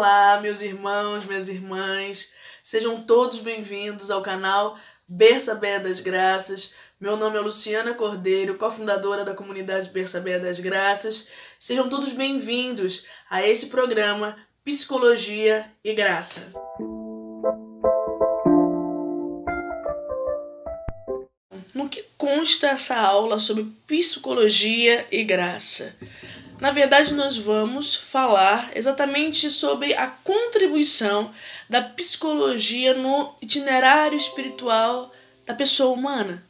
Olá, meus irmãos, minhas irmãs, sejam todos bem-vindos ao canal Bersabé das Graças. Meu nome é Luciana Cordeiro, cofundadora da comunidade Bersabé das Graças. Sejam todos bem-vindos a esse programa Psicologia e Graça. No que consta essa aula sobre psicologia e graça? Na verdade, nós vamos falar exatamente sobre a contribuição da psicologia no itinerário espiritual da pessoa humana.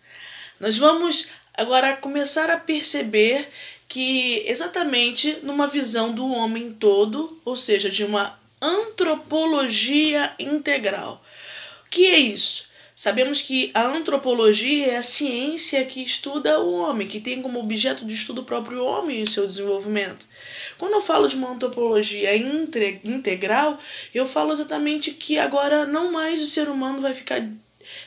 Nós vamos agora começar a perceber que, exatamente numa visão do homem todo, ou seja, de uma antropologia integral. O que é isso? Sabemos que a antropologia é a ciência que estuda o homem, que tem como objeto de estudo o próprio homem e seu desenvolvimento. Quando eu falo de uma antropologia integral, eu falo exatamente que agora não mais o ser humano vai ficar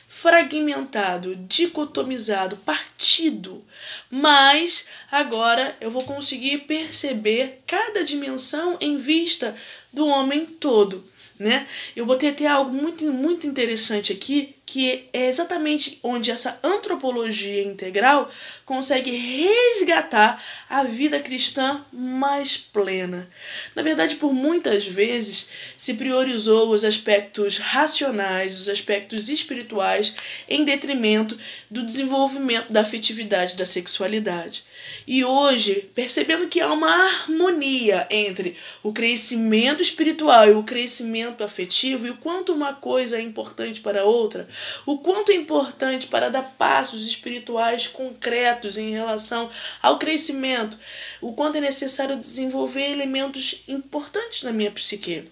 fragmentado, dicotomizado, partido, mas agora eu vou conseguir perceber cada dimensão em vista do homem todo né? Eu botei até algo muito, muito interessante aqui, que é exatamente onde essa antropologia integral consegue resgatar a vida cristã mais plena. Na verdade, por muitas vezes se priorizou os aspectos racionais, os aspectos espirituais, em detrimento do desenvolvimento da afetividade da sexualidade. E hoje, percebendo que há uma harmonia entre o crescimento espiritual e o crescimento afetivo, e o quanto uma coisa é importante para a outra, o quanto é importante para dar passos espirituais concretos em relação ao crescimento, o quanto é necessário desenvolver elementos importantes na minha psique.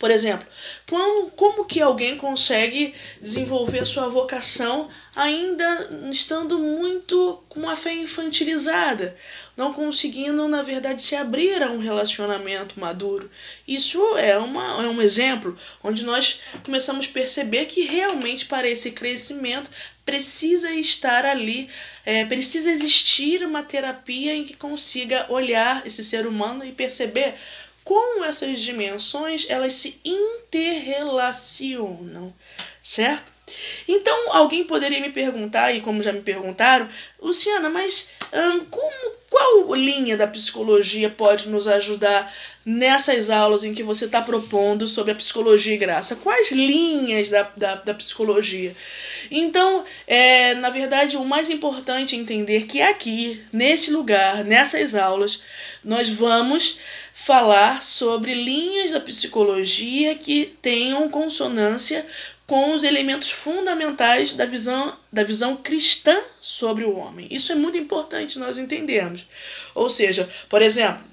Por exemplo, como, como que alguém consegue desenvolver sua vocação ainda estando muito com uma fé infantilizada, não conseguindo, na verdade, se abrir a um relacionamento maduro? Isso é, uma, é um exemplo onde nós começamos a perceber que realmente para esse crescimento precisa estar ali, é, precisa existir uma terapia em que consiga olhar esse ser humano e perceber como essas dimensões elas se interrelacionam, certo? Então alguém poderia me perguntar, e como já me perguntaram, Luciana, mas hum, como, qual linha da psicologia pode nos ajudar nessas aulas em que você está propondo sobre a psicologia e graça? Quais linhas da, da, da psicologia? Então, é, na verdade, o mais importante é entender que aqui, nesse lugar, nessas aulas, nós vamos falar sobre linhas da psicologia que tenham consonância com os elementos fundamentais da visão, da visão cristã sobre o homem. Isso é muito importante nós entendermos. Ou seja, por exemplo,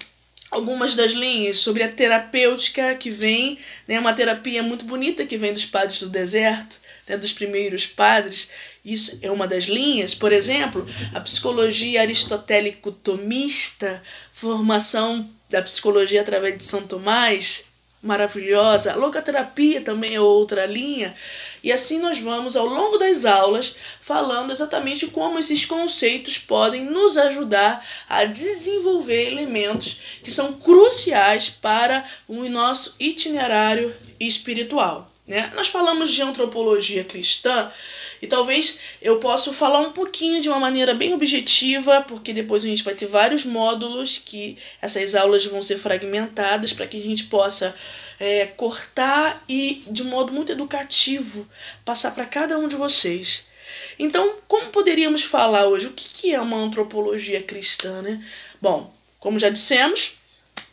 algumas das linhas sobre a terapêutica que vem, né, uma terapia muito bonita que vem dos padres do deserto, né, dos primeiros padres. Isso é uma das linhas. Por exemplo, a psicologia aristotélico-tomista, formação da psicologia através de São Tomás, maravilhosa. A logoterapia também é outra linha. E assim nós vamos, ao longo das aulas, falando exatamente como esses conceitos podem nos ajudar a desenvolver elementos que são cruciais para o nosso itinerário espiritual. Né? Nós falamos de antropologia cristã e talvez eu possa falar um pouquinho de uma maneira bem objetiva, porque depois a gente vai ter vários módulos que essas aulas vão ser fragmentadas para que a gente possa é, cortar e, de modo muito educativo, passar para cada um de vocês. Então, como poderíamos falar hoje? O que é uma antropologia cristã? Né? Bom, como já dissemos,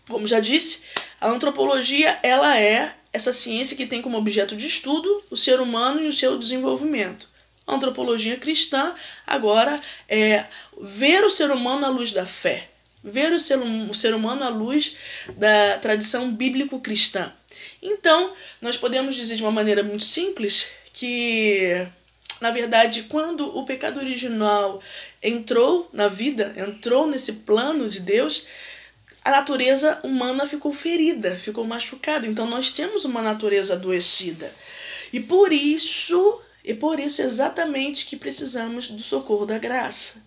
como já disse, a antropologia ela é essa ciência que tem como objeto de estudo o ser humano e o seu desenvolvimento antropologia cristã agora é ver o ser humano à luz da fé, ver o ser, o ser humano à luz da tradição bíblico-cristã. Então, nós podemos dizer de uma maneira muito simples que, na verdade, quando o pecado original entrou na vida, entrou nesse plano de Deus, a natureza humana ficou ferida, ficou machucada. Então, nós temos uma natureza adoecida. E por isso e por isso exatamente que precisamos do socorro da graça.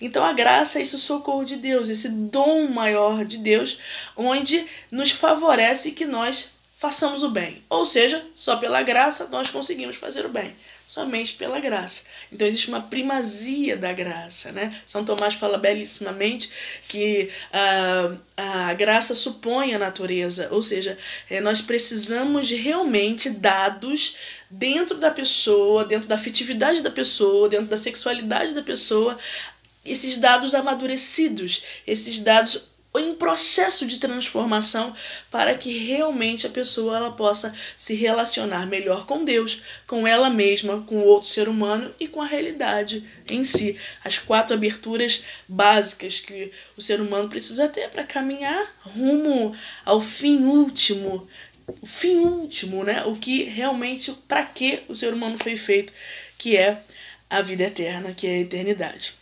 Então a graça é esse socorro de Deus, esse dom maior de Deus, onde nos favorece que nós façamos o bem. Ou seja, só pela graça nós conseguimos fazer o bem. Somente pela graça. Então existe uma primazia da graça, né? São Tomás fala belíssimamente que a, a graça supõe a natureza, ou seja, é, nós precisamos de realmente dados dentro da pessoa, dentro da afetividade da pessoa, dentro da sexualidade da pessoa, esses dados amadurecidos, esses dados em processo de transformação para que realmente a pessoa ela possa se relacionar melhor com Deus, com ela mesma, com o outro ser humano e com a realidade em si. As quatro aberturas básicas que o ser humano precisa ter para caminhar rumo ao fim último, o fim último, né? O que realmente para que o ser humano foi feito, que é a vida eterna, que é a eternidade.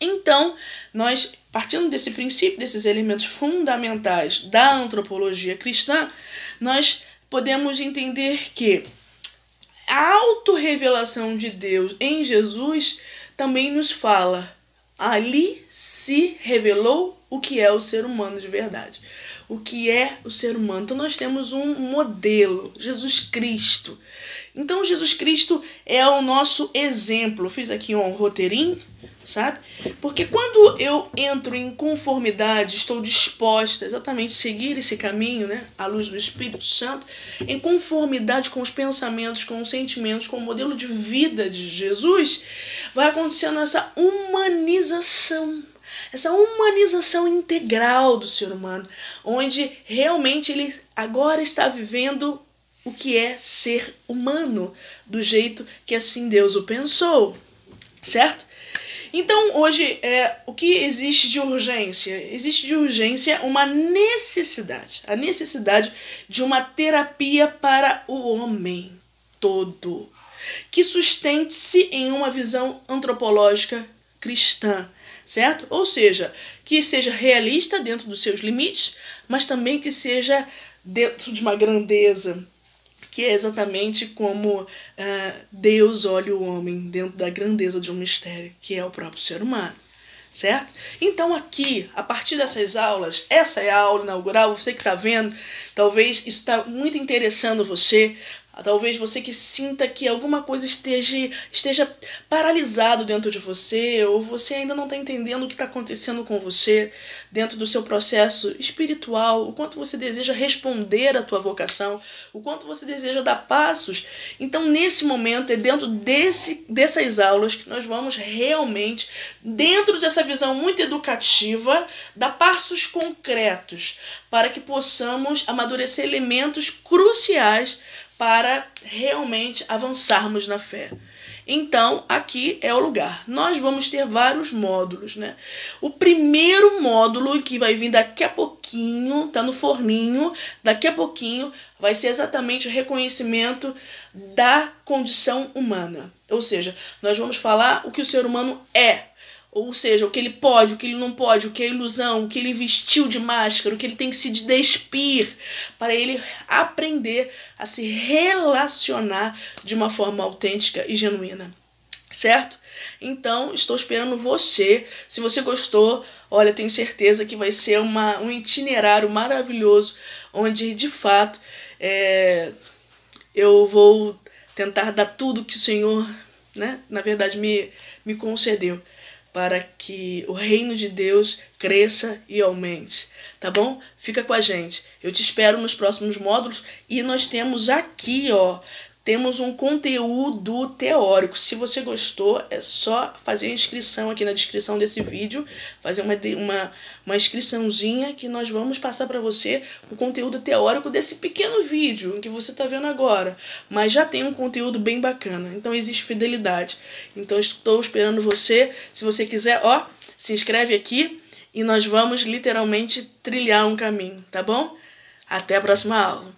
Então, nós, partindo desse princípio, desses elementos fundamentais da antropologia cristã, nós podemos entender que a autorrevelação de Deus em Jesus também nos fala. Ali se revelou o que é o ser humano de verdade. O que é o ser humano. Então nós temos um modelo, Jesus Cristo. Então Jesus Cristo é o nosso exemplo. Fiz aqui um roteirinho sabe? Porque quando eu entro em conformidade, estou disposta exatamente a seguir esse caminho, né, à luz do Espírito Santo, em conformidade com os pensamentos, com os sentimentos, com o modelo de vida de Jesus, vai acontecendo essa humanização essa humanização integral do ser humano, onde realmente ele agora está vivendo o que é ser humano, do jeito que assim Deus o pensou, certo? Então, hoje, é, o que existe de urgência? Existe de urgência uma necessidade, a necessidade de uma terapia para o homem todo, que sustente-se em uma visão antropológica cristã, certo? Ou seja, que seja realista dentro dos seus limites, mas também que seja dentro de uma grandeza que é exatamente como uh, Deus olha o homem dentro da grandeza de um mistério, que é o próprio ser humano. Certo? Então, aqui, a partir dessas aulas, essa é a aula inaugural, você que está vendo, talvez isso está muito interessando você, Talvez você que sinta que alguma coisa esteja, esteja paralisado dentro de você, ou você ainda não está entendendo o que está acontecendo com você dentro do seu processo espiritual, o quanto você deseja responder à tua vocação, o quanto você deseja dar passos. Então, nesse momento, é dentro desse, dessas aulas que nós vamos realmente, dentro dessa visão muito educativa, dar passos concretos para que possamos amadurecer elementos cruciais para realmente avançarmos na fé. Então, aqui é o lugar. Nós vamos ter vários módulos, né? O primeiro módulo que vai vir daqui a pouquinho, tá no forninho, daqui a pouquinho vai ser exatamente o reconhecimento da condição humana. Ou seja, nós vamos falar o que o ser humano é, ou seja, o que ele pode, o que ele não pode, o que é ilusão, o que ele vestiu de máscara, o que ele tem que se despir, para ele aprender a se relacionar de uma forma autêntica e genuína. Certo? Então, estou esperando você. Se você gostou, olha, tenho certeza que vai ser uma, um itinerário maravilhoso, onde de fato é, eu vou tentar dar tudo que o Senhor, né, na verdade, me, me concedeu para que o reino de Deus cresça e aumente. Tá bom? Fica com a gente. Eu te espero nos próximos módulos e nós temos aqui, ó, temos um conteúdo teórico. Se você gostou, é só fazer a inscrição aqui na descrição desse vídeo, fazer uma, uma, uma inscriçãozinha que nós vamos passar para você o conteúdo teórico desse pequeno vídeo que você está vendo agora. Mas já tem um conteúdo bem bacana, então existe fidelidade. Então estou esperando você. Se você quiser, ó, se inscreve aqui e nós vamos literalmente trilhar um caminho, tá bom? Até a próxima aula.